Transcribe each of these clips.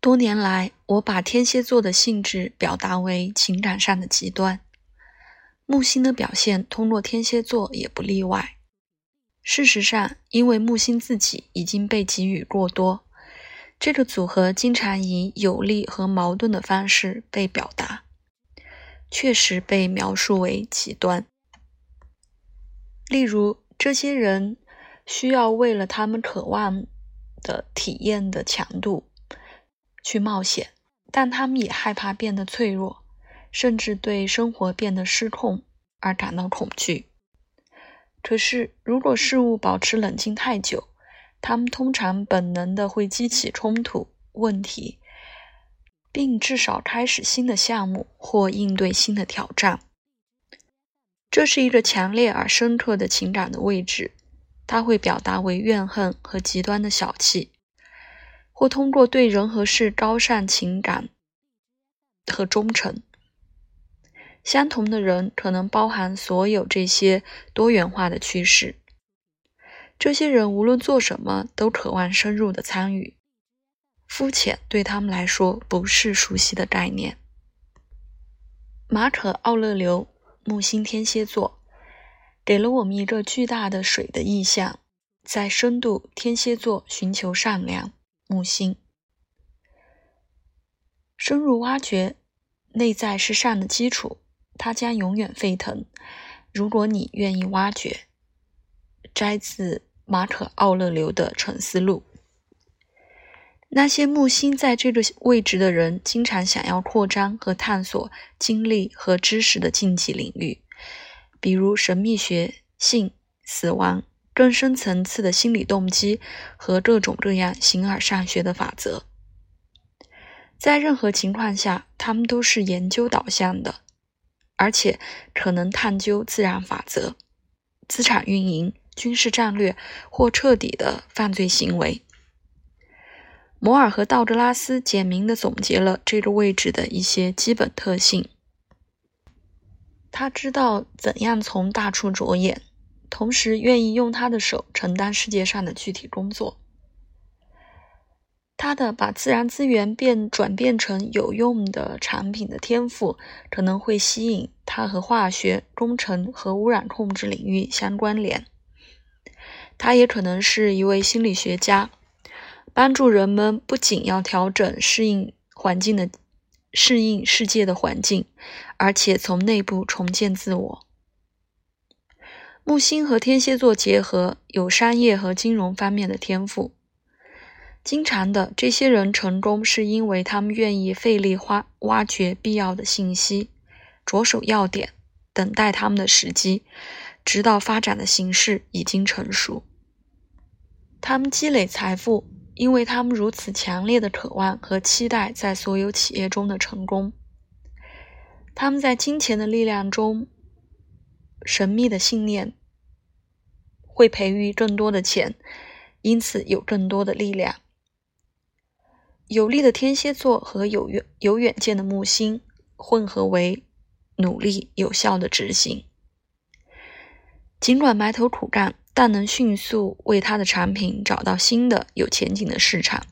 多年来，我把天蝎座的性质表达为情感上的极端。木星的表现通过天蝎座也不例外。事实上，因为木星自己已经被给予过多，这个组合经常以有利和矛盾的方式被表达，确实被描述为极端。例如，这些人需要为了他们渴望的体验的强度去冒险，但他们也害怕变得脆弱。甚至对生活变得失控而感到恐惧。可是，如果事物保持冷静太久，他们通常本能的会激起冲突问题，并至少开始新的项目或应对新的挑战。这是一个强烈而深刻的情感的位置，它会表达为怨恨和极端的小气，或通过对人和事高尚情感和忠诚。相同的人可能包含所有这些多元化的趋势。这些人无论做什么，都渴望深入的参与。肤浅对他们来说不是熟悉的概念。马可·奥勒留，木星天蝎座，给了我们一个巨大的水的意象，在深度天蝎座寻求善良。木星深入挖掘，内在是善的基础。它将永远沸腾，如果你愿意挖掘。摘自马可·奥勒留的《沉思录》。那些木星在这个位置的人，经常想要扩张和探索经历和知识的禁忌领域，比如神秘学、性、死亡、更深层次的心理动机和各种各样形而上学的法则。在任何情况下，他们都是研究导向的。而且可能探究自然法则、资产运营、军事战略或彻底的犯罪行为。摩尔和道格拉斯简明地总结了这个位置的一些基本特性。他知道怎样从大处着眼，同时愿意用他的手承担世界上的具体工作。他的把自然资源变转变成有用的产品的天赋，可能会吸引他和化学工程和污染控制领域相关联。他也可能是一位心理学家，帮助人们不仅要调整适应环境的适应世界的环境，而且从内部重建自我。木星和天蝎座结合，有商业和金融方面的天赋。经常的，这些人成功是因为他们愿意费力花挖掘必要的信息，着手要点，等待他们的时机，直到发展的形势已经成熟。他们积累财富，因为他们如此强烈的渴望和期待在所有企业中的成功。他们在金钱的力量中，神秘的信念会培育更多的钱，因此有更多的力量。有力的天蝎座和有远有远见的木星混合为努力有效的执行。尽管埋头苦干，但能迅速为他的产品找到新的有前景的市场。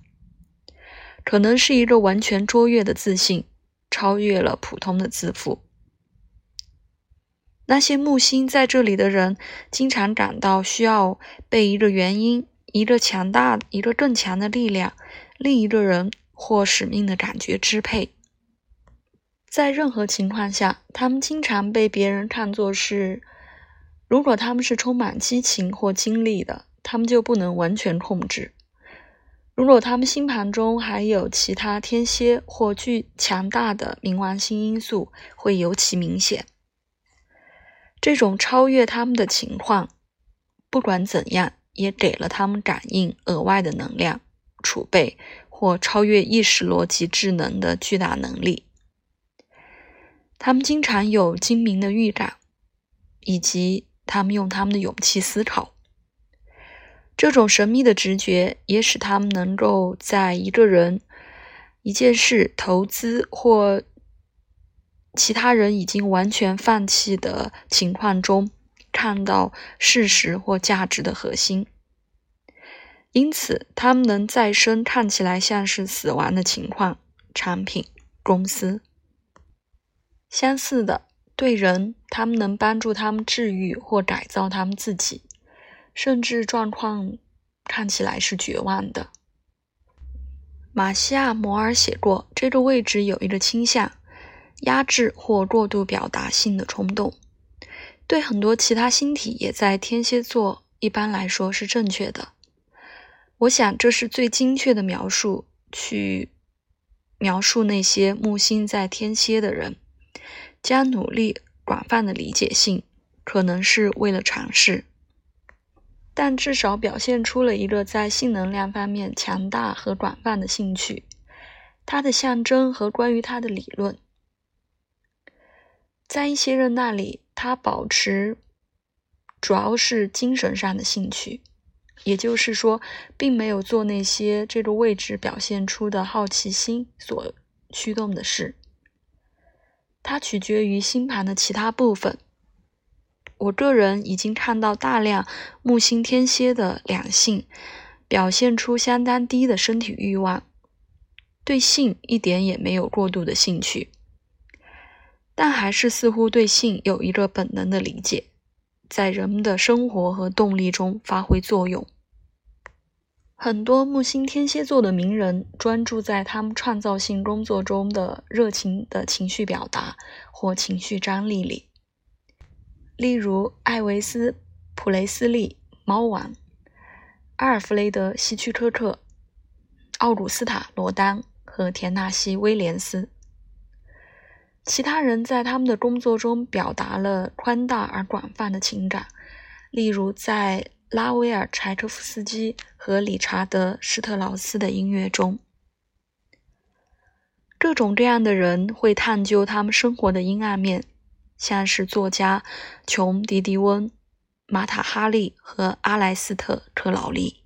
可能是一个完全卓越的自信，超越了普通的自负。那些木星在这里的人，经常感到需要被一个原因、一个强大、一个更强的力量。另一个人或使命的感觉支配，在任何情况下，他们经常被别人看作是。如果他们是充满激情或精力的，他们就不能完全控制；如果他们星盘中还有其他天蝎或巨强大的冥王星因素，会尤其明显。这种超越他们的情况，不管怎样，也给了他们感应额外的能量。储备或超越意识逻辑智能的巨大能力，他们经常有精明的预感，以及他们用他们的勇气思考。这种神秘的直觉也使他们能够在一个人、一件事、投资或其他人已经完全放弃的情况中，看到事实或价值的核心。因此他们能再生看起来像是死亡的情况、产品、公司。相似的，对人，他们能帮助他们治愈或改造他们自己，甚至状况看起来是绝望的。马西亚·摩尔写过，这个位置有一个倾向，压制或过度表达性的冲动。对很多其他星体也在天蝎座，一般来说是正确的。我想这是最精确的描述，去描述那些木星在天蝎的人，将努力广泛的理解性，可能是为了尝试。但至少表现出了一个在性能量方面强大和广泛的兴趣。它的象征和关于它的理论，在一些人那里，他保持主要是精神上的兴趣，也就是说，并没有做那些这个位置表现出的好奇心所驱动的事。它取决于星盘的其他部分。我个人已经看到大量木星天蝎的两性表现出相当低的身体欲望，对性一点也没有过度的兴趣，但还是似乎对性有一个本能的理解，在人们的生活和动力中发挥作用。很多木星天蝎座的名人专注在他们创造性工作中的热情的情绪表达或情绪张力里。例如，艾维斯·普雷斯利（猫王）、阿尔弗雷德·希区柯克、奥古斯塔·罗丹和田纳西·威廉斯。其他人在他们的工作中表达了宽大而广泛的情感，例如在拉威尔·柴可夫斯基和理查德·施特劳斯的音乐中。各种各样的人会探究他们生活的阴暗面。像是作家琼·迪迪温、马塔·哈利和阿莱斯特·克劳利。